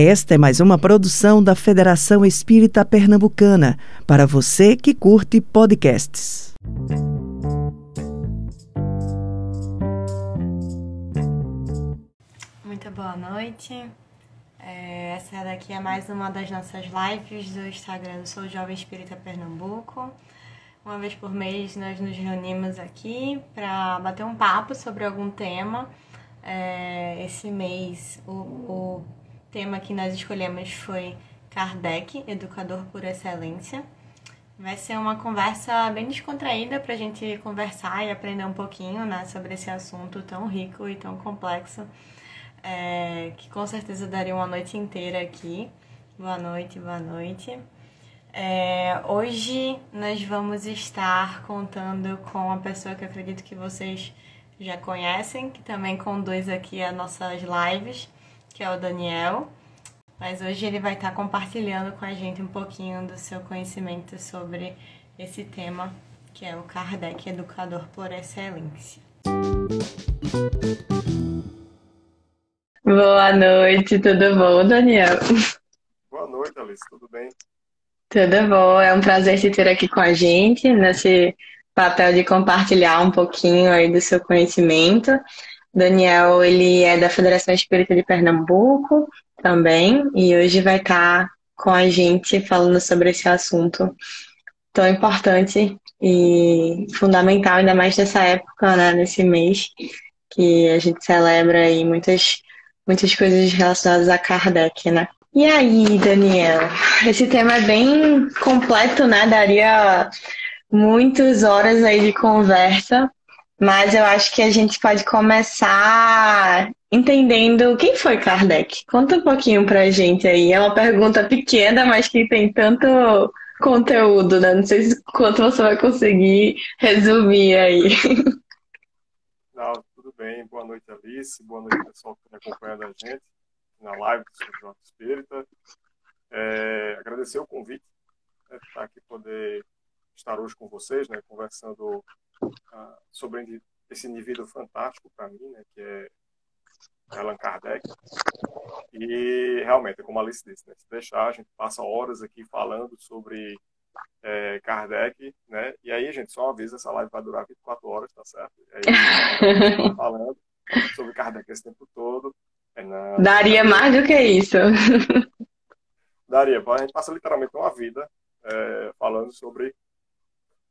Esta é mais uma produção da Federação Espírita Pernambucana, para você que curte podcasts. Muito boa noite. É, essa daqui é mais uma das nossas lives do Instagram do Sou Jovem Espírita Pernambuco. Uma vez por mês nós nos reunimos aqui para bater um papo sobre algum tema. É, esse mês o, o tema que nós escolhemos foi Kardec, educador por excelência. Vai ser uma conversa bem descontraída para a gente conversar e aprender um pouquinho né, sobre esse assunto tão rico e tão complexo é, que com certeza daria uma noite inteira aqui. Boa noite, boa noite. É, hoje nós vamos estar contando com uma pessoa que acredito que vocês já conhecem, que também conduz aqui as nossas lives, que é o Daniel. Mas hoje ele vai estar compartilhando com a gente um pouquinho do seu conhecimento sobre esse tema, que é o Kardec Educador por Excelência. Boa noite, tudo bom, Daniel? Boa noite, Alice, tudo bem? Tudo bom, é um prazer te ter aqui com a gente nesse papel de compartilhar um pouquinho aí do seu conhecimento. Daniel, ele é da Federação Espírita de Pernambuco também e hoje vai estar com a gente falando sobre esse assunto tão importante e fundamental, ainda mais nessa época, né, nesse mês que a gente celebra aí muitas muitas coisas relacionadas a Kardec, né? E aí, Daniel, esse tema é bem completo, né? Daria muitas horas aí de conversa, mas eu acho que a gente pode começar entendendo quem foi Kardec. Conta um pouquinho pra gente aí. É uma pergunta pequena, mas que tem tanto conteúdo, né? Não sei se quanto você vai conseguir resumir aí. Não, bem? Boa noite, Alice. Boa noite, pessoal que está acompanhando a gente na live do São João Espírita. É, agradecer o convite né, estar aqui poder estar hoje com vocês, né, conversando uh, sobre esse indivíduo fantástico para mim, né, que é Allan Kardec. E realmente, como a Alice disse, né, se deixar, a gente passa horas aqui falando sobre é, Kardec, né? E aí, gente, só avisa, essa live vai durar 24 horas, tá certo? Aí, tá falando sobre Kardec esse tempo todo. É na... Daria mais do que isso. Daria, a gente passa literalmente uma vida é, falando sobre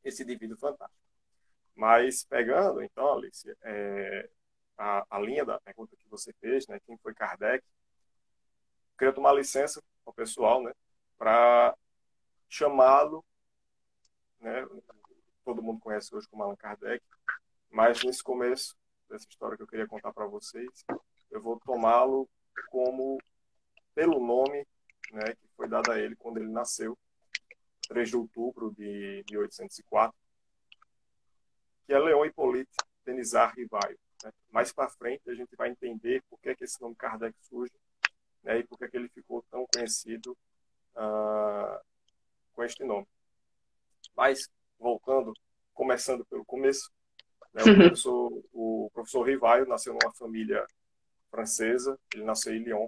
esse indivíduo fantástico. Mas pegando, então, Alice, é, a, a, linha da pergunta que você fez, né, quem foi Kardec, queria tomar licença o pessoal, né, para chamá-lo, né, todo mundo conhece hoje como Allan Kardec, mas nesse começo dessa história que eu queria contar para vocês, eu vou tomá-lo como pelo nome né, que foi dado a ele quando ele nasceu, 3 de outubro de 1804, que é Leon Hippolyte Denizar Rivaio. Né? Mais para frente a gente vai entender por que, é que esse nome Kardec surge né, e por que, é que ele ficou tão conhecido uh, com este nome. Mas, voltando, começando pelo começo, né, o, professor, o professor Rivaio nasceu numa família francesa, ele nasceu em Lyon,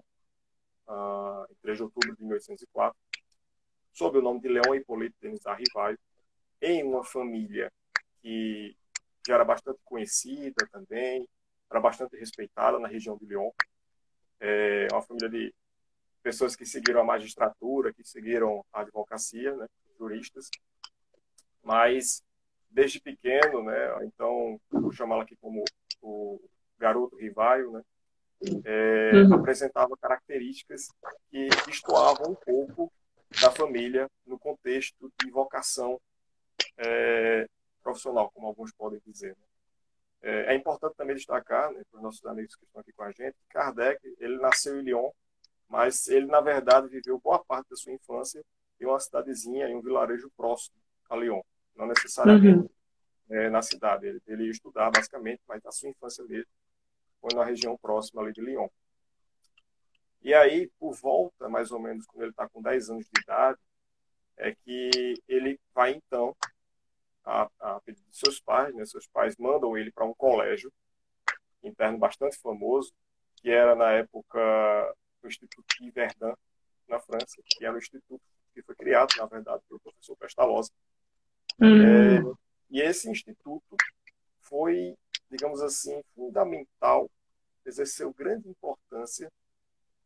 uh, em 3 de outubro de 1804, sob o nome de Leon Hippolyte Denisard Rivaio, em uma família que já era bastante conhecida também, era bastante respeitada na região de Lyon. É uma família de pessoas que seguiram a magistratura, que seguiram a advocacia, né, juristas, mas desde pequeno, né, então vou chamá-la aqui como o garoto rivaio, né, é, uhum. apresentava características que destoavam um pouco da família no contexto de vocação é, profissional, como alguns podem dizer. Né. É, é, importante também destacar, né, para os nossos amigos que estão aqui com a gente, que Kardec ele nasceu em Lyon, mas ele, na verdade, viveu boa parte da sua infância em uma cidadezinha, em um vilarejo próximo a Lyon. Não necessariamente uhum. é, na cidade. Ele, ele ia estudar, basicamente, mas na sua infância mesmo foi na região próxima ali de Lyon. E aí, por volta, mais ou menos, quando ele está com 10 anos de idade, é que ele vai, então, a, a pedido de seus pais, né? seus pais mandam ele para um colégio interno bastante famoso, que era, na época, no Instituto de Verdun, na França, que era o instituto que foi criado, na verdade, pelo professor Pestalozzi. Uhum. É, e esse instituto foi, digamos assim, fundamental, exerceu grande importância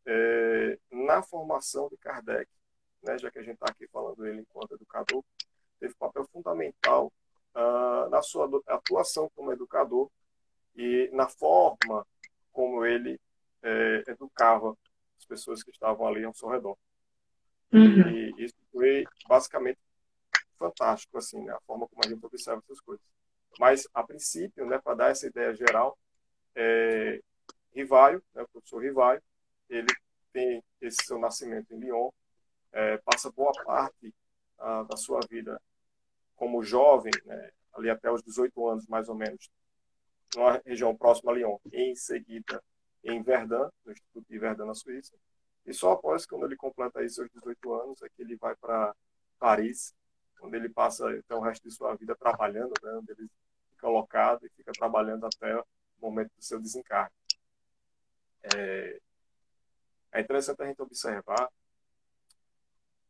é, na formação de Kardec, né, já que a gente está aqui falando ele enquanto educador, teve papel fundamental uh, na sua atuação como educador e na forma como ele é, educava as pessoas que estavam ali ao seu redor. Uhum. E isso foi basicamente fantástico, assim, né? a forma como a gente observa essas coisas. Mas, a princípio, né, para dar essa ideia geral, é, Rivaio, né, o professor Rivaio, ele tem esse seu nascimento em Lyon, é, passa boa parte a, da sua vida como jovem, né, ali até os 18 anos, mais ou menos, numa região próxima a Lyon, em seguida em Verdun, no Instituto de Verdun, na Suíça. E só após, quando ele completa aí seus 18 anos, é que ele vai para Paris, onde ele passa então, o resto de sua vida trabalhando, né, onde ele fica alocado e fica trabalhando até o momento do seu desencarne. É, é interessante a gente observar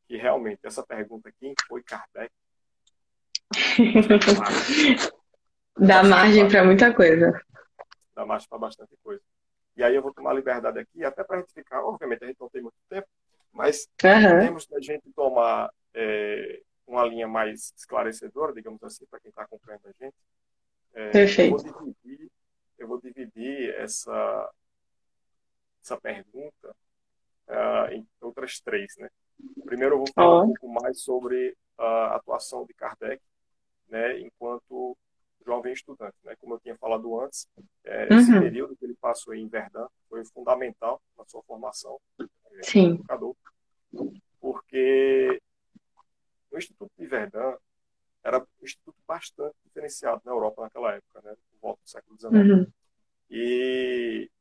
que realmente essa pergunta, quem foi Kardec, Dá margem para muita coisa. Dá margem para bastante coisa. E aí eu vou tomar liberdade aqui, até para a gente ficar, obviamente a gente não tem muito tempo, mas uhum. temos a gente tomar é, uma linha mais esclarecedora, digamos assim, para quem está acompanhando a gente. É, Perfeito. Eu vou dividir, eu vou dividir essa, essa pergunta uh, em outras três, né? Primeiro eu vou falar oh. um pouco mais sobre a atuação de Kardec né, enquanto jovem estudante. Né? Como eu tinha falado antes, é, uhum. esse período que ele passou em Verdun foi fundamental na sua formação é, como educador, porque o Instituto de Verdun era um instituto bastante diferenciado na Europa naquela época, né, por volta do século XIX. Uhum. E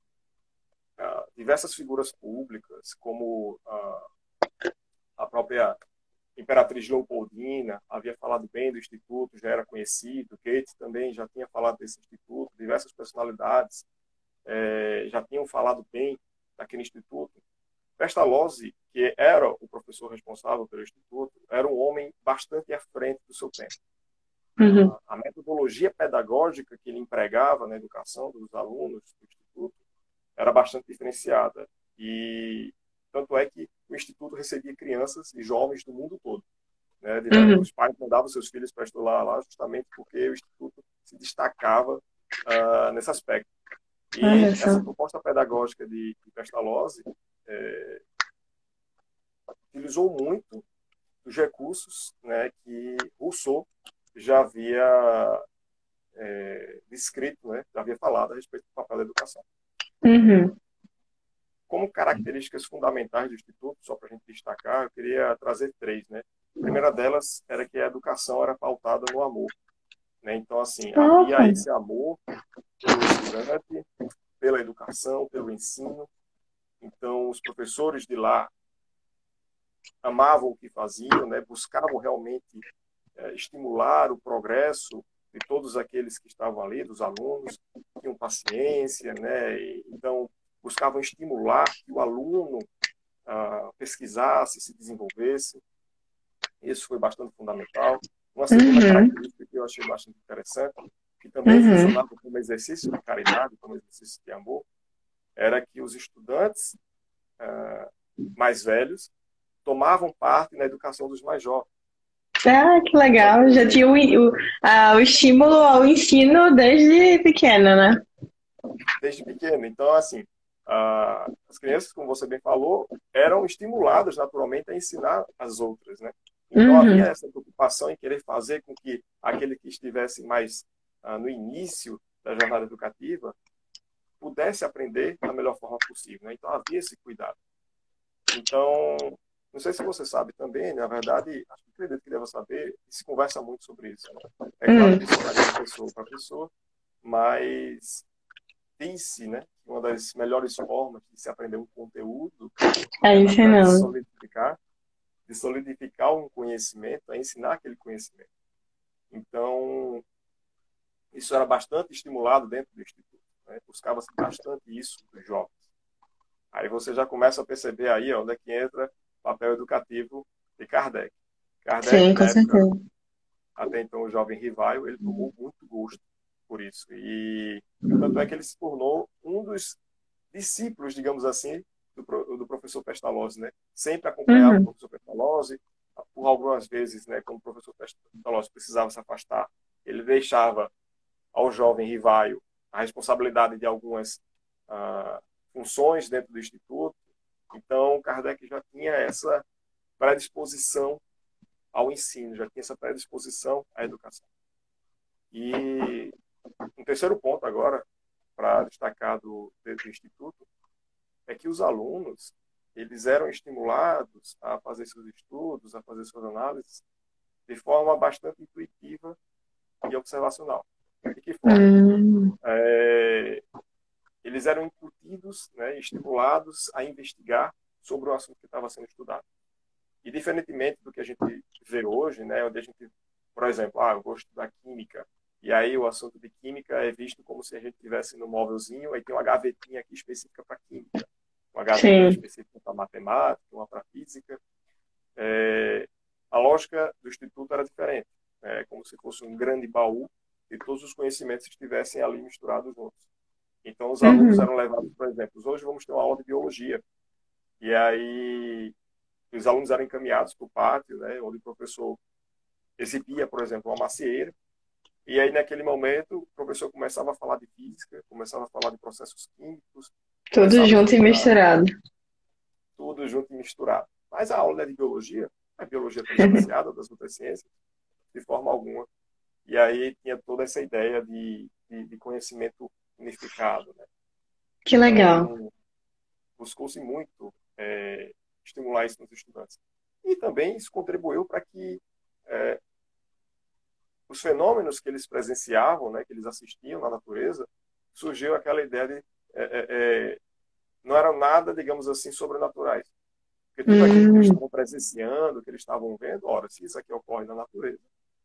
uh, diversas figuras públicas, como uh, a própria Imperatriz Leopoldina havia falado bem do Instituto, já era conhecido, Goethe também já tinha falado desse Instituto, diversas personalidades é, já tinham falado bem daquele Instituto. Pestalozzi, que era o professor responsável pelo Instituto, era um homem bastante à frente do seu tempo. Uhum. A, a, metodologia pedagógica que ele empregava na educação dos alunos do Instituto era bastante diferenciada. E tanto é que o Instituto recebia crianças e jovens do mundo todo. Né? Uhum. Os pais mandavam seus filhos para estudar lá justamente porque o Instituto se destacava uh, nesse aspecto. E ah, essa proposta pedagógica de, de Pestalozzi é, utilizou muito os recursos né, que Rousseau já havia é, descrito, né, já havia falado a respeito do papel da educação. Uhum. Como características fundamentais do Instituto, só para a gente destacar, eu queria trazer três. Né? A primeira delas era que a educação era pautada no amor. Né? Então, assim, havia esse amor pelo estudante, pela educação, pelo ensino. Então, os professores de lá amavam o que faziam, né? buscavam realmente é, estimular o progresso de todos aqueles que estavam ali, dos alunos, tinham paciência, né? E, então, buscavam estimular que o aluno ah, pesquisasse, se desenvolvesse. Isso foi bastante fundamental. Uma segunda uhum. característica que eu achei bastante interessante, que também uhum. funcionava como exercício de caridade, como exercício de amor, era que os estudantes ah, mais velhos tomavam parte na educação dos mais jovens. Ah, que legal. Já tinha o, o, a, o estímulo ao ensino desde pequeno, né? Desde pequeno. Então, assim, ah, as crianças, como você bem falou, eram estimuladas naturalmente a ensinar as outras, né? Então uhum. havia essa preocupação em querer fazer com que aquele que estivesse mais ah, no início da jornada educativa pudesse aprender da melhor forma possível, né? Então havia esse cuidado. Então, não sei se você sabe também, na verdade, acho que acredito que deva saber, se conversa muito sobre isso. Né? É claro que isso varia de pessoa para pessoa, mas disse, né, uma das melhores formas de se aprender um conteúdo é ensinando. De solidificar, de solidificar um conhecimento, é ensinar aquele conhecimento. Então, isso era bastante estimulado dentro do Instituto. Né? Buscava-se bastante isso dos jovens. Aí você já começa a perceber aí onde é que entra o papel educativo de Kardec. Kardec Sim, com certeza. Até então o jovem rival, ele tomou muito gosto por isso. E tanto é que ele se tornou um dos discípulos, digamos assim, do, do professor Pestalozzi, né? Sempre acompanhava uhum. o professor Pestalozzi, por algumas vezes, né, como o professor Pestalozzi precisava se afastar, ele deixava ao jovem Rivaio a responsabilidade de algumas uh, funções dentro do instituto. Então, Kardec já tinha essa predisposição ao ensino, já tinha essa predisposição à educação. E um terceiro ponto agora, para destacar do, do Instituto, é que os alunos eles eram estimulados a fazer seus estudos, a fazer suas análises de forma bastante intuitiva e observacional. De que forma? Hum. É, eles eram incutidos, né, estimulados a investigar sobre o assunto que estava sendo estudado. E diferentemente do que a gente vê hoje, né, onde a gente, por exemplo, ah, eu vou estudar química, e aí o assunto de química é visto como se a gente tivesse no móvelzinho, aí tem uma gavetinha aqui específica para química, uma gavetinha Sim. específica para matemática, uma para física. É, a lógica do instituto era diferente, é como se fosse um grande baú e todos os conhecimentos estivessem ali misturados juntos. Então os alunos uhum. eram levados, por exemplo, hoje vamos ter uma aula de biologia e aí os alunos eram encaminhados para o pátio, né, onde o professor exibia, por exemplo, uma macieira e aí, naquele momento, o professor começava a falar de física, começava a falar de processos químicos. Tudo junto e misturado. Tudo junto e misturado. Mas a aula é de biologia, a biologia está associada das outras ciências, de forma alguma. E aí tinha toda essa ideia de, de, de conhecimento unificado. Né? Que legal. Então, Buscou-se muito é, estimular isso nos estudantes. E também isso contribuiu para que é, os fenômenos que eles presenciavam, né, que eles assistiam na natureza, surgiu aquela ideia de é, é, é não eram nada, digamos assim, sobrenaturais. Porque tudo aquilo que eles hum. estavam presenciando, que eles estavam vendo, ora, se isso aqui ocorre na natureza,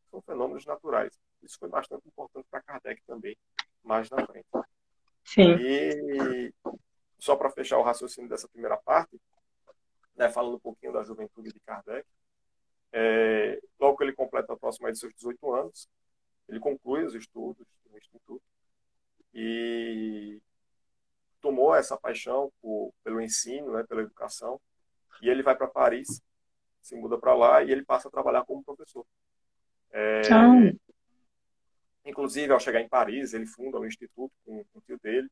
são fenômenos naturais. Isso foi bastante importante para Kardec também, mais na frente. Sim. E só para fechar o raciocínio dessa primeira parte, né, falando um pouquinho da juventude de Kardec, é, logo que ele completa aproximadamente seus 18 anos, ele conclui os estudos no Instituto. E tomou essa paixão por, pelo ensino, né, pela educação, e ele vai para Paris, se muda para lá e ele passa a trabalhar como professor. É, inclusive, ao chegar em Paris, ele funda um instituto com, com o tio dele.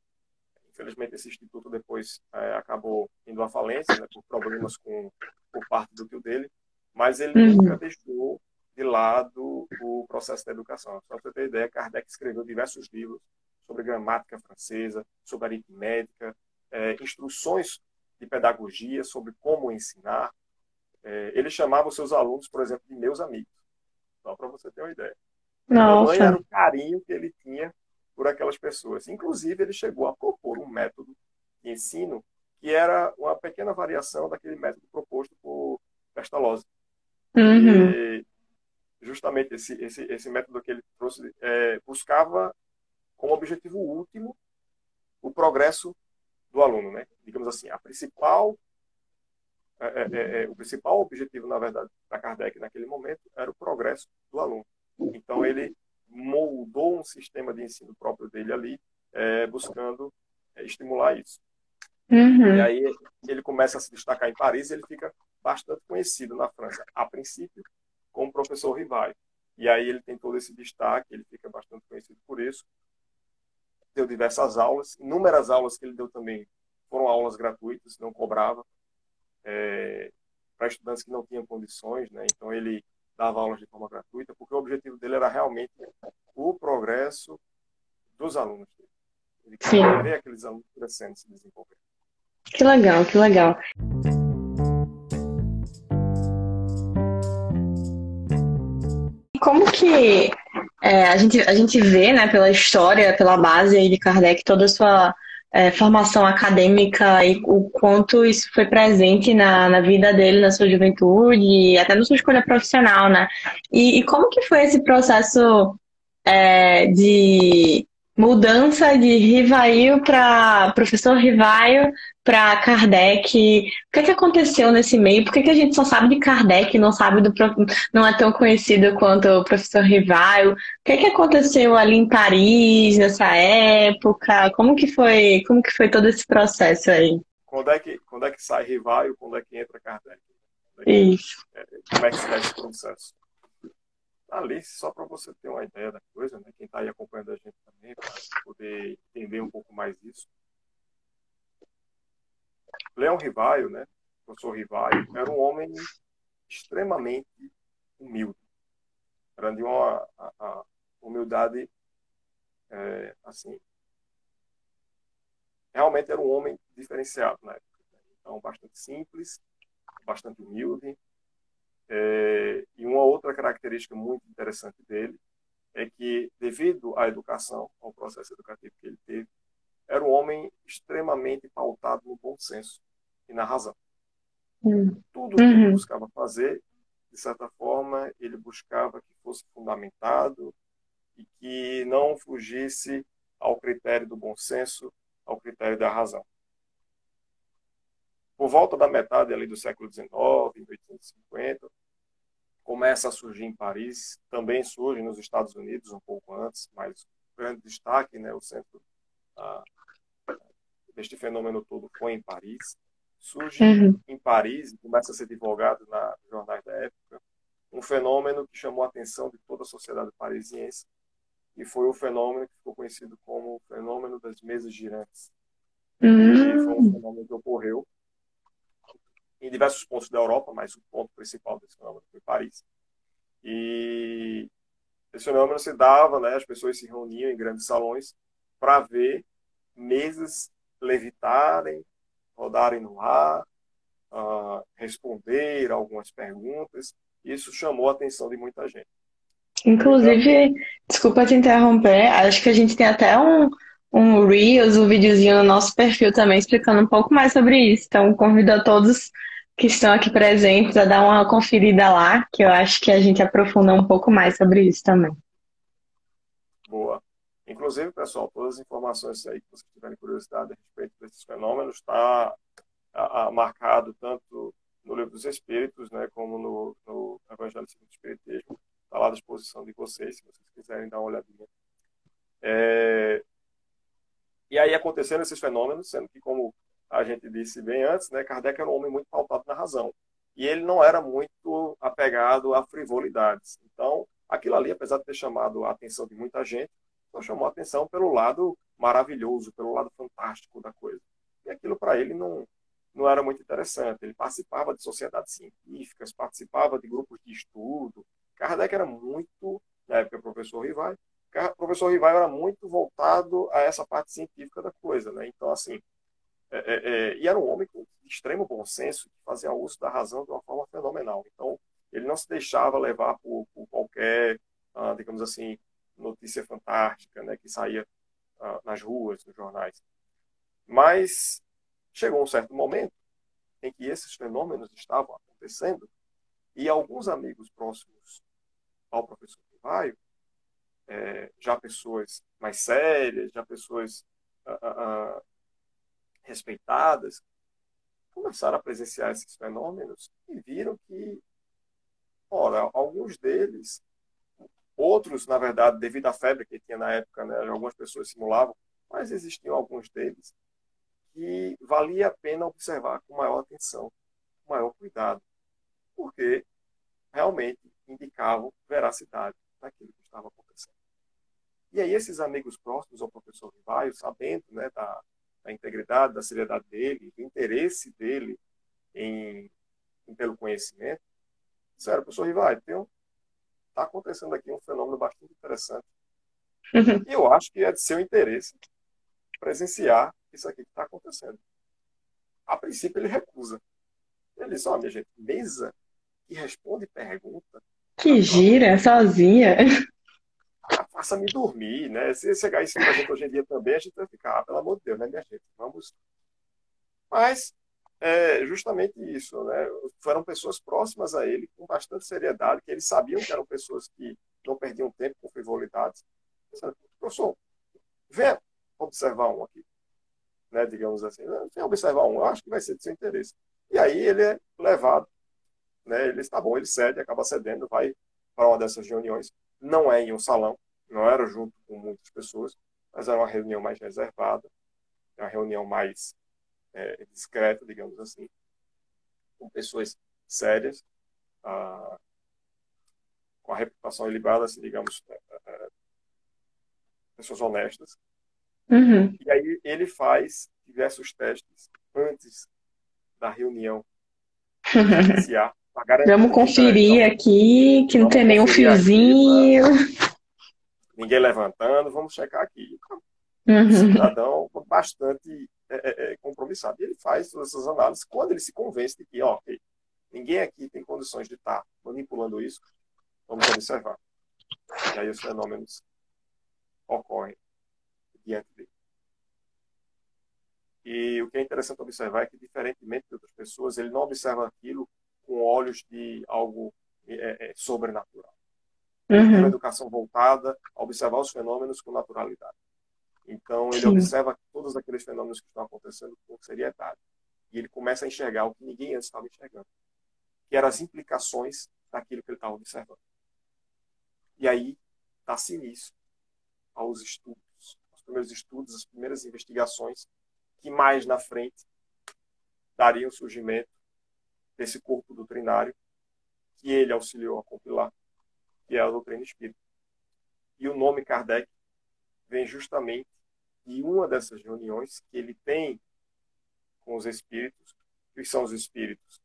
Infelizmente, esse instituto depois é, acabou indo à falência, né, por problemas com, por parte do tio dele mas ele uhum. nunca deixou de lado o processo da educação. Só para você ter ideia, Kardec escreveu diversos livros sobre gramática francesa, sobre aritmética, é, instruções de pedagogia, sobre como ensinar. É, ele chamava os seus alunos, por exemplo, de meus amigos. Só para você ter uma ideia. Nossa. era o carinho que ele tinha por aquelas pessoas. Inclusive, ele chegou a propor um método de ensino que era uma pequena variação daquele método proposto por Pestalozzi. Uhum. E justamente esse, esse, esse método que ele trouxe é, buscava como objetivo último o progresso do aluno, né? Digamos assim, a principal é, é, é, é o principal objetivo, na verdade, da Kardec naquele momento era o progresso do aluno. Então ele moldou um sistema de ensino próprio dele ali, é, buscando estimular isso. Uhum. E aí ele começa a se destacar em Paris, e ele fica bastante conhecido na França, a princípio, como professor Rivaio. E aí ele tem todo esse destaque, ele fica bastante conhecido por isso. Deu diversas aulas, inúmeras aulas que ele deu também foram aulas gratuitas, não cobrava, é, para estudantes que não tinham condições, né? Então ele dava aulas de forma gratuita, porque o objetivo dele era realmente o progresso dos alunos dele. Ele queria ver aqueles alunos crescendo, se desenvolvendo. Que legal, que legal. Como que é, a, gente, a gente vê, né, pela história, pela base aí de Kardec, toda a sua é, formação acadêmica e o quanto isso foi presente na, na vida dele, na sua juventude e até na sua escolha profissional, né? E, e como que foi esse processo é, de mudança de Rivaio para professor Rivaio para Kardec. O que, é que aconteceu nesse meio? Por que, que a gente só sabe de Kardec, não sabe do não é tão conhecido quanto o professor Rivaio? O que, é que aconteceu ali em Paris nessa época? Como que foi? Como que foi todo esse processo aí? Quando é que quando é que sai Rivaio? Quando é que entra Kardec? É Isso. É, como é que se dá esse processo? Ali, só para você ter uma ideia da coisa, né? quem está aí acompanhando a gente também, para poder entender um pouco mais disso. Leão Rivaio, né? O professor Rivaio, era um homem extremamente humilde. Era de uma a, a humildade, é, assim, realmente era um homem diferenciado na época. Né? Então, bastante simples, bastante humilde, é, e uma outra característica muito interessante dele é que, devido à educação, ao processo educativo que ele teve, era um homem extremamente pautado no bom senso e na razão. Uhum. Tudo que ele buscava fazer, de certa forma, ele buscava que fosse fundamentado e que não fugisse ao critério do bom senso, ao critério da razão. Por volta da metade ali do século XIX, em 1850, começa a surgir em Paris, também surge nos Estados Unidos um pouco antes, mas grande destaque, né, o centro ah, deste fenômeno todo foi em Paris. Surge uhum. em Paris e começa a ser divulgado na jornais da época um fenômeno que chamou a atenção de toda a sociedade parisiense e foi o fenômeno que ficou conhecido como o fenômeno das mesas girantes. Uhum. foi um fenômeno que ocorreu em diversos pontos da Europa, mas o ponto principal desse fenômeno foi Paris. E esse fenômeno se dava, né, as pessoas se reuniam em grandes salões para ver mesas levitarem, rodarem no ar, uh, responder algumas perguntas. Isso chamou a atenção de muita gente. Inclusive, desculpa te interromper, acho que a gente tem até um, um Reels, um videozinho no nosso perfil também explicando um pouco mais sobre isso. Então, convido a todos que estão aqui presentes a dar uma conferida lá, que eu acho que a gente aprofunda um pouco mais sobre isso também. Boa. Inclusive, pessoal, todas as informações aí que vocês tiverem curiosidade a respeito desses fenômenos está marcado tanto no Livro dos Espíritos, né, como no, no Evangelho segundo o Espiritismo. Está lá à disposição de vocês, se vocês quiserem dar uma olhadinha. É, e aí aconteceram esses fenômenos, sendo que, como a gente disse bem antes, né, Kardec era um homem muito pautado na razão. E ele não era muito apegado a frivolidades. Então, aquilo ali, apesar de ter chamado a atenção de muita gente, só chamou a atenção pelo lado maravilhoso, pelo lado fantástico da coisa. E aquilo para ele não, não era muito interessante. Ele participava de sociedades científicas, participava de grupos de estudo. Kardec era muito, na época, professor Rivai, professor Rivai era muito voltado a essa parte científica da coisa, né? Então, assim, é, é, é, e era um homem com extremo bom senso, que fazia uso da razão de uma forma fenomenal. Então, ele não se deixava levar por, por qualquer, ah, digamos assim, notícia fantástica, né? Que saía ah, nas ruas, nos jornais. Mas chegou um certo momento em que esses fenômenos estavam acontecendo e alguns amigos próximos ao professor Rivaio é, já pessoas mais sérias, já pessoas ah, respeitadas, começaram a presenciar esses fenômenos e viram que, ora, alguns deles, outros, na verdade, devido à febre que tinha na época, né, algumas pessoas simulavam, mas existiam alguns deles que valia a pena observar com maior atenção, com maior cuidado, porque realmente indicavam veracidade daquilo que estava acontecendo. E aí esses amigos próximos ao professor Rivaio, sabendo né, da, da integridade, da seriedade dele, do interesse dele em, em pelo conhecimento, disseram, professor Rivaio, tem um, está acontecendo aqui um fenômeno bastante interessante. Uhum. E eu acho que é de seu interesse presenciar isso aqui que está acontecendo. A princípio ele recusa. Ele diz, ó, oh, minha gente, mesa que responde pergunta. Que gira, sozinha faça-me dormir, né? Se chegar isso pra gente hoje em dia também, a gente vai ficar, ah, pelo amor de Deus, né, minha gente? Vamos. Mas é justamente isso, né? Foram pessoas próximas a ele, com bastante seriedade, que eles sabiam que eram pessoas que não perdiam tempo com frivolidades. Professor, Vem observar um aqui. Né, digamos assim, vem observar um, eu acho que vai ser de seu interesse. E aí ele é levado, né, ele está bom, ele cede, acaba cedendo, vai para uma dessas reuniões. Não é em um salão, não era junto com muitas pessoas, mas era uma reunião mais reservada, uma reunião mais é, discreta, digamos assim, com pessoas sérias, ah, com a reputação elevada, assim, digamos, é, é, pessoas honestas. Uhum. E aí ele faz diversos testes antes da reunião iniciar. Vamos conferir então, aqui, que não tem nenhum fiozinho. Aqui, ninguém levantando, vamos checar aqui. Uhum. cidadão bastante é, é, é, compromissado. E ele faz todas essas análises. Quando ele se convence de que, ó, okay, ninguém aqui tem condições de estar manipulando isso, vamos observar. E aí os fenômenos ocorrem diante dele. E o que é interessante observar é que, diferentemente de outras pessoas, ele não observa aquilo com olhos de algo é, é, sobrenatural. Uhum. Uma educação voltada a observar os fenômenos com naturalidade. Então, ele Sim. observa todos aqueles fenômenos que estão acontecendo com seriedade. E ele começa a enxergar o que ninguém antes estava enxergando, que eram as implicações daquilo que ele estava observando. E aí, dá-se início aos estudos, aos primeiros estudos, as primeiras investigações, que mais na frente dariam surgimento desse corpo doutrinário que ele auxiliou a compilar, que é a doutrina espírita. E o nome Kardec vem justamente de uma dessas reuniões que ele tem com os espíritos, que são os espíritos,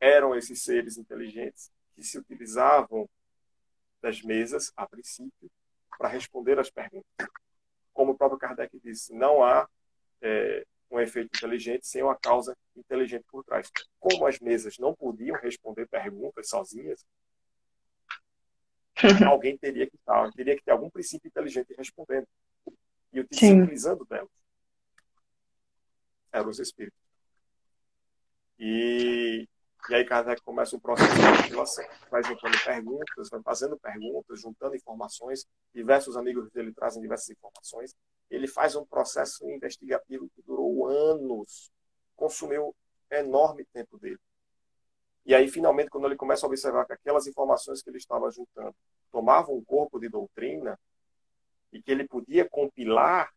eram esses seres inteligentes que se utilizavam das mesas, a princípio, para responder às perguntas. Como o próprio Kardec disse, não há é, um efeito inteligente sem uma causa inteligente por trás. Como as mesas não podiam responder perguntas sozinhas, alguém teria que estar, teria que ter algum princípio inteligente respondendo e utilizando delas. Eram os espíritos. E, e aí Kardec começa um processo de compilação, vai juntando perguntas, vai fazendo perguntas, juntando informações, diversos amigos dele trazem diversas informações, ele faz um processo investigativo que durou anos, consumiu enorme tempo dele. E aí, finalmente, quando ele começa a observar que aquelas informações que ele estava juntando tomavam um corpo de doutrina e que ele podia compilar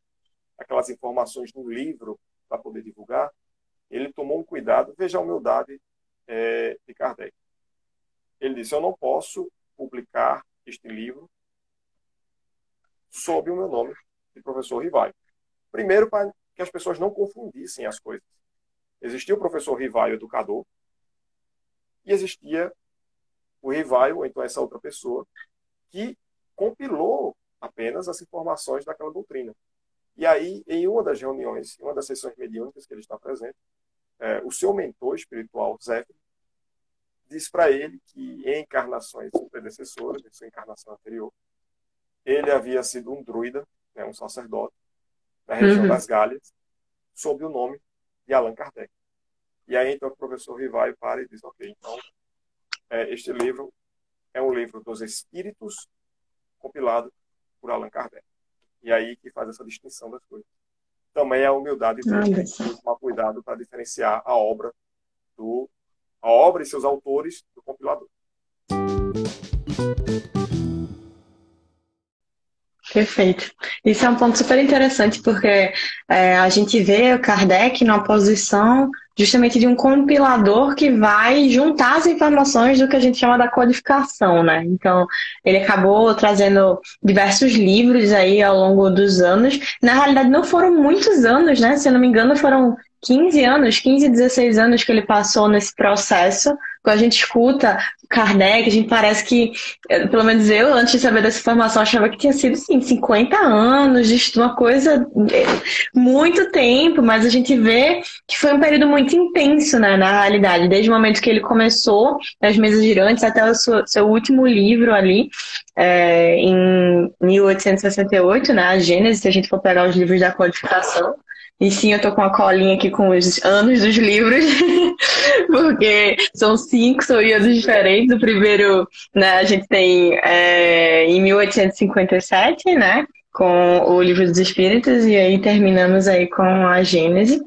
aquelas informações num livro para poder divulgar, ele tomou um cuidado. Veja a humildade é, de Kardec. Ele disse: Eu não posso publicar este livro sob o meu nome professor Rivaio. Primeiro, para que as pessoas não confundissem as coisas. Existia o professor Rivaio, educador, e existia o Rivaio, ou então essa outra pessoa, que compilou apenas as informações daquela doutrina. E aí, em uma das reuniões, em uma das sessões mediúnicas que ele está presente, é, o seu mentor espiritual, Zé, disse para ele que em encarnações predecessoras, em sua encarnação anterior, ele havia sido um druida né, um sacerdote, na região uhum. das Galhas, sob o nome de Allan Kardec. E aí, então, o professor Rivai para e diz, ok, então, é, este livro é um livro dos espíritos compilado por Allan Kardec. E aí que faz essa distinção das coisas. Também a humildade dele, tomar cuidado para diferenciar a obra do a obra e seus autores do compilador. Perfeito. Isso é um ponto super interessante, porque é, a gente vê o Kardec numa posição justamente de um compilador que vai juntar as informações do que a gente chama da codificação, né? Então, ele acabou trazendo diversos livros aí ao longo dos anos. Na realidade, não foram muitos anos, né? Se eu não me engano, foram 15 anos, 15, 16 anos que ele passou nesse processo. Quando a gente escuta Kardec, a gente parece que, eh, pelo menos eu, antes de saber dessa informação, achava que tinha sido, sim, 50 anos de uma coisa, eh, muito tempo, mas a gente vê que foi um período muito intenso, né, na realidade, desde o momento que ele começou as mesas girantes até o seu, seu último livro ali, é, em 1868, né, a Gênesis, se a gente for pegar os livros da codificação, e sim, eu tô com a colinha aqui com os anos dos livros, porque são cinco, anos diferentes. O primeiro, né, a gente tem é, em 1857, né? com o Livro dos Espíritos e aí terminamos aí com a Gênese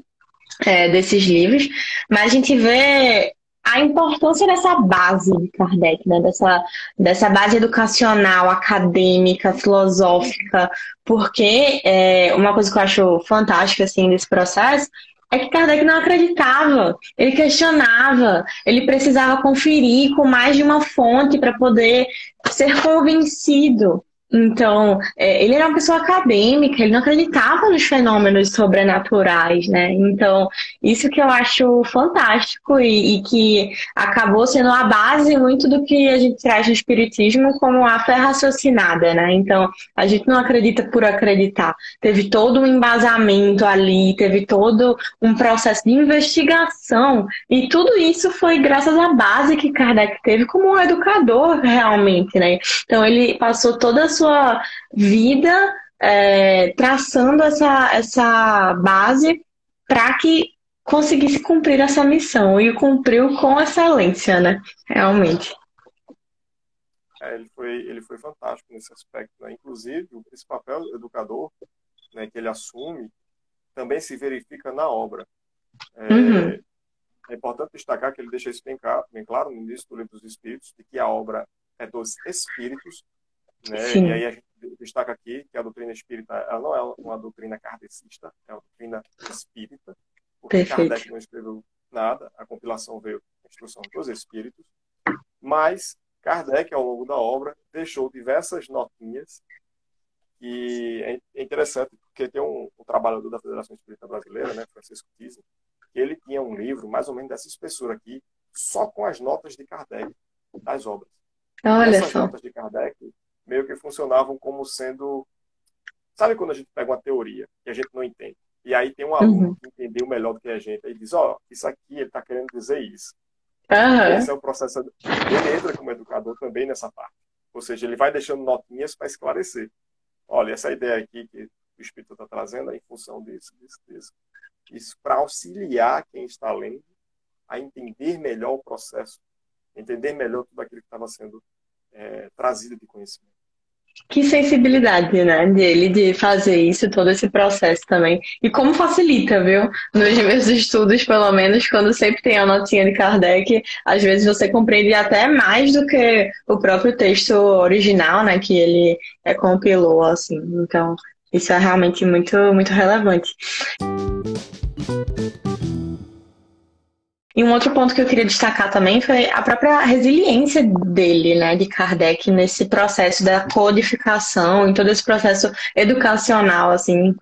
é, desses livros. Mas a gente vê a importância dessa base de Kardec, né? dessa, dessa base educacional, acadêmica, filosófica, porque é, uma coisa que eu acho fantástica assim, desse processo é que Kardec não acreditava, ele questionava, ele precisava conferir com mais de uma fonte para poder ser convencido. Então, é, ele era uma pessoa acadêmica, ele não acreditava nos fenômenos sobrenaturais, né? Então, isso que eu acho fantástico e, e, que acabou sendo a base muito do que a gente traz no Espiritismo como a fé raciocinada, né? Então, a gente não acredita por acreditar. Teve todo um embasamento ali, teve todo um processo de investigação e tudo isso foi graças à base que Kardec teve como um educador realmente, né? Então, ele passou toda a sua sua vida é, traçando essa, essa base para que conseguisse cumprir essa missão e cumpriu com excelência, né? Realmente. É, ele, foi, ele foi fantástico nesse aspecto. Né? Inclusive, esse papel educador né, que ele assume também se verifica na obra. É, uhum. é importante destacar que ele deixa isso bem claro, bem claro no início do Livro dos Espíritos, de que a obra é dos Espíritos né? E aí destaca aqui que a doutrina espírita ela não é uma doutrina kardecista, é uma doutrina espírita, porque Perfeito. Kardec não escreveu nada, a compilação veio a instrução dos espíritos, mas Kardec, ao longo da obra, deixou diversas notinhas e é interessante porque tem um, um trabalhador da Federação Espírita Brasileira, né, Francisco Tizzi, que ele tinha um livro mais ou menos dessa espessura aqui, só com as notas de Kardec das obras. Olha Essas só. notas de Kardec meio que funcionavam como sendo. Sabe quando a gente pega uma teoria e a gente não entende? E aí tem um aluno uhum. que entendeu melhor do que a gente e diz: Ó, oh, isso aqui ele está querendo dizer isso. Uhum. Esse é o processo. Ele entra como educador também nessa parte. Ou seja, ele vai deixando notinhas para esclarecer. Olha, essa ideia aqui que o Espírito está trazendo é em função disso, disso, disso. Isso para auxiliar quem está lendo a entender melhor o processo, entender melhor tudo aquilo que estava sendo é, trazido de conhecimento. Que sensibilidade, né, dele de fazer isso, todo esse processo também. E como facilita, viu? Nos meus estudos, pelo menos, quando sempre tem a notinha de Kardec, às vezes você compreende até mais do que o próprio texto original, né, que ele é, compilou, assim. Então, isso é realmente muito, muito relevante. E um outro ponto que eu queria destacar também foi a própria resiliência dele, né, de Kardec, nesse processo da codificação, em todo esse processo educacional, assim,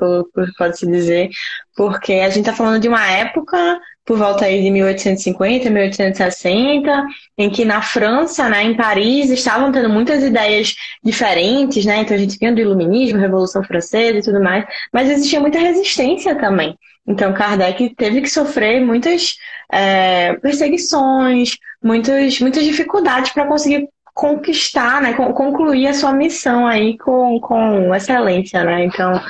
pode-se dizer, porque a gente está falando de uma época, por volta aí de 1850, 1860, em que na França, né, em Paris, estavam tendo muitas ideias diferentes, né, então a gente vinha do iluminismo, Revolução Francesa e tudo mais, mas existia muita resistência também. Então, Kardec teve que sofrer muitas é, perseguições, muitas, muitas dificuldades para conseguir conquistar, né, concluir a sua missão aí com, com excelência, né? Então,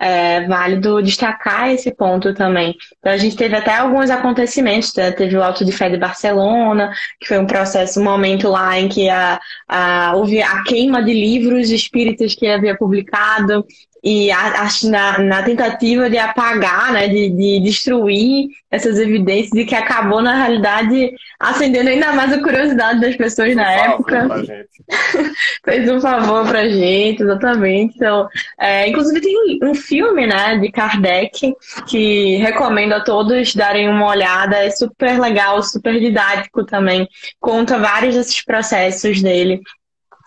é válido destacar esse ponto também. Então, a gente teve até alguns acontecimentos, né? teve o Alto de Fé de Barcelona, que foi um processo, um momento lá em que a, a, houve a queima de livros espíritas que havia publicado, e acho na, na, tentativa de apagar, né, de, de, destruir essas evidências e que acabou na realidade acendendo ainda mais a curiosidade das pessoas na época. Fez um favor pra gente, exatamente. Então, é, inclusive tem um filme, né, de Kardec que recomendo a todos darem uma olhada. É super legal, super didático também. Conta vários desses processos dele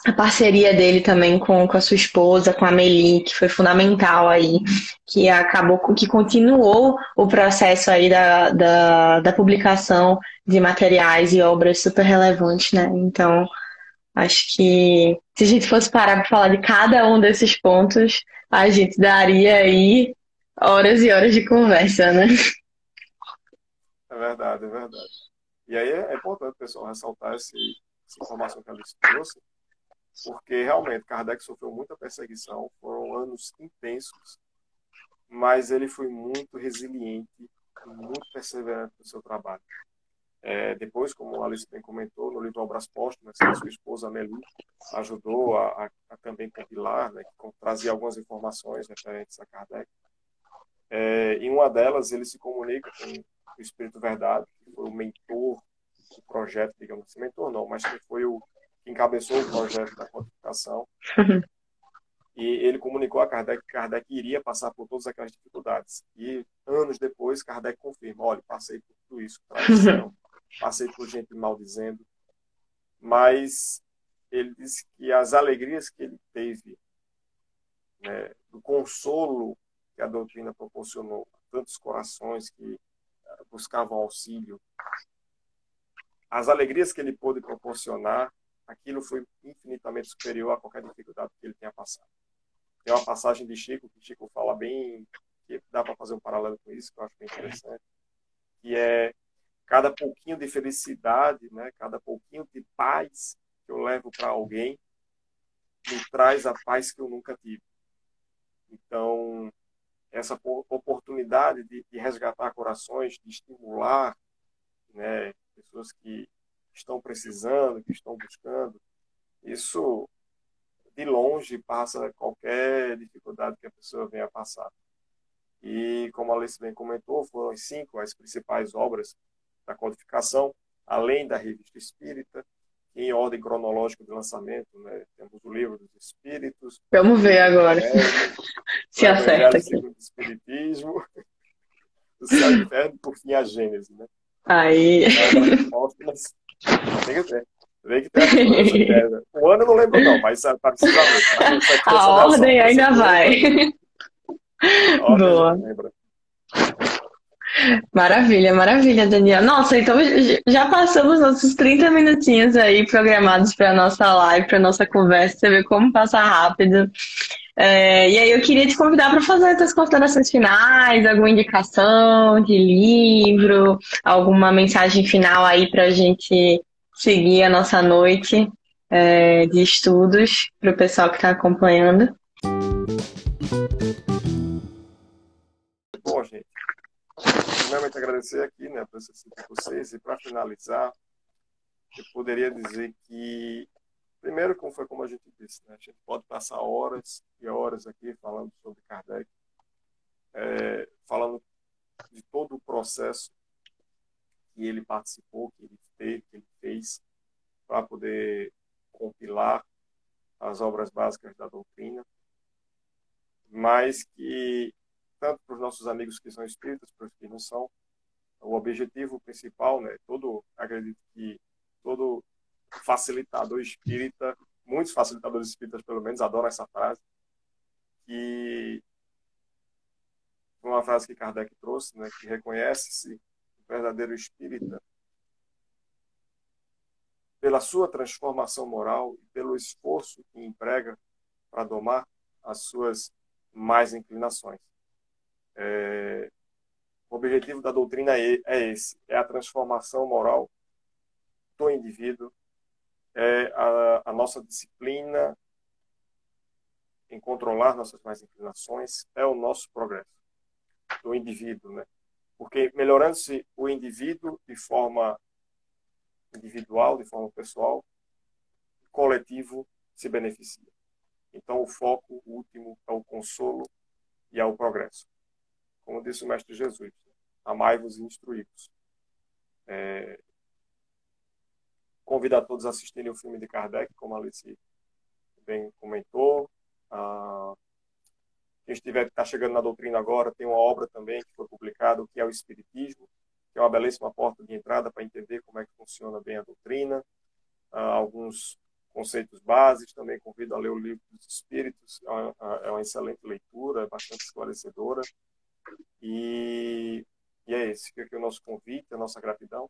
a parceria dele também com, com a sua esposa, com a Meli, que foi fundamental aí, que acabou, que continuou o processo aí da, da, da publicação de materiais e obras super relevantes, né? Então, acho que se a gente fosse parar para falar de cada um desses pontos, a gente daria aí horas e horas de conversa, né? É verdade, é verdade. E aí é importante, pessoal, ressaltar esse, essa informação que a Alice trouxe, porque realmente Kardec sofreu muita perseguição, foram anos intensos, mas ele foi muito resiliente, muito perseverante no seu trabalho. É, depois, como a Alice bem comentou, no livro Obras Póstumas, a sua esposa Amélie ajudou a, a, a também compilar, né, que trazia algumas informações referentes a Kardec. É, em uma delas, ele se comunica com o Espírito Verdade, que foi o mentor do projeto, digamos assim, mentor não, mas que foi o que encabeçou o projeto da codificação. E ele comunicou a Kardec que Kardec iria passar por todas aquelas dificuldades. E anos depois, Kardec confirma: olha, passei por tudo isso, passei por gente maldizendo. Mas ele disse que as alegrias que ele teve, né, do consolo que a doutrina proporcionou a tantos corações que eh, buscavam auxílio, as alegrias que ele pôde proporcionar, aquilo foi infinitamente superior a qualquer dificuldade que ele tenha passado. Tem uma passagem de Chico, que Chico fala bem, que dá para fazer um paralelo com isso, que eu acho bem interessante, que é cada pouquinho de felicidade, né, cada pouquinho de paz que eu levo para alguém, me traz a paz que eu nunca tive. Então, essa oportunidade de, de resgatar corações, de estimular né, pessoas que estão precisando, que estão buscando, isso de longe passa qualquer dificuldade que a pessoa venha passar. E como a Alice bem comentou, foram as cinco as principais obras da codificação, além da revista espírita, em ordem cronológica de lançamento, né? temos o livro dos Espíritos. Vamos ver agora se acerta aqui. O Espiritismo, o Céu Inferno, por fim a Gênese. Né? Aí. Tem que ter. Vê que tem o ano eu não lembro não, mas tá precisamente. A ordem ainda vai. Boa. Maravilha, maravilha, Daniel. Nossa, então já passamos nossos 30 minutinhos aí programados para nossa live, para nossa conversa. Você vê como passa rápido. É, e aí eu queria te convidar para fazer as considerações finais, alguma indicação de livro, alguma mensagem final aí para a gente seguir a nossa noite é, de estudos para o pessoal que está acompanhando. Bom, gente, primeiramente agradecer aqui né, por vocês e para finalizar, eu poderia dizer que, primeiro, como foi como a gente disse, né, a gente pode passar horas e horas aqui falando sobre Kardec, é, falando de todo o processo que ele participou, que ele teve, que ele fez, para poder compilar as obras básicas da doutrina, mas que, tanto para os nossos amigos que são espíritas, para os que não são, o objetivo principal, né, todo, acredito que todo facilitador espírita, muitos facilitadores espíritas, pelo menos, adoram essa frase, que uma frase que Kardec trouxe, né, que reconhece-se o verdadeiro espírita pela sua transformação moral e pelo esforço que emprega para domar as suas mais inclinações. É, o objetivo da doutrina é, é esse: é a transformação moral do indivíduo, é a, a nossa disciplina em controlar nossas mais inclinações, é o nosso progresso do indivíduo, né? Porque melhorando-se o indivíduo de forma individual, de forma pessoal, coletivo se beneficia. Então, o foco último é o consolo e é o progresso. Como disse o Mestre Jesus, amai-vos e instruí-vos. É... Convido a todos a assistirem o filme de Kardec, como a Alice bem comentou. Ah, quem estiver está chegando na doutrina agora, tem uma obra também que foi publicada, que é o Espiritismo, que é uma belíssima porta de entrada para entender como é que funciona bem a doutrina, uh, alguns conceitos básicos, também convido a ler o livro dos Espíritos, é uma, é uma excelente leitura, é bastante esclarecedora, e, e é esse, fica aqui o nosso convite, a nossa gratidão.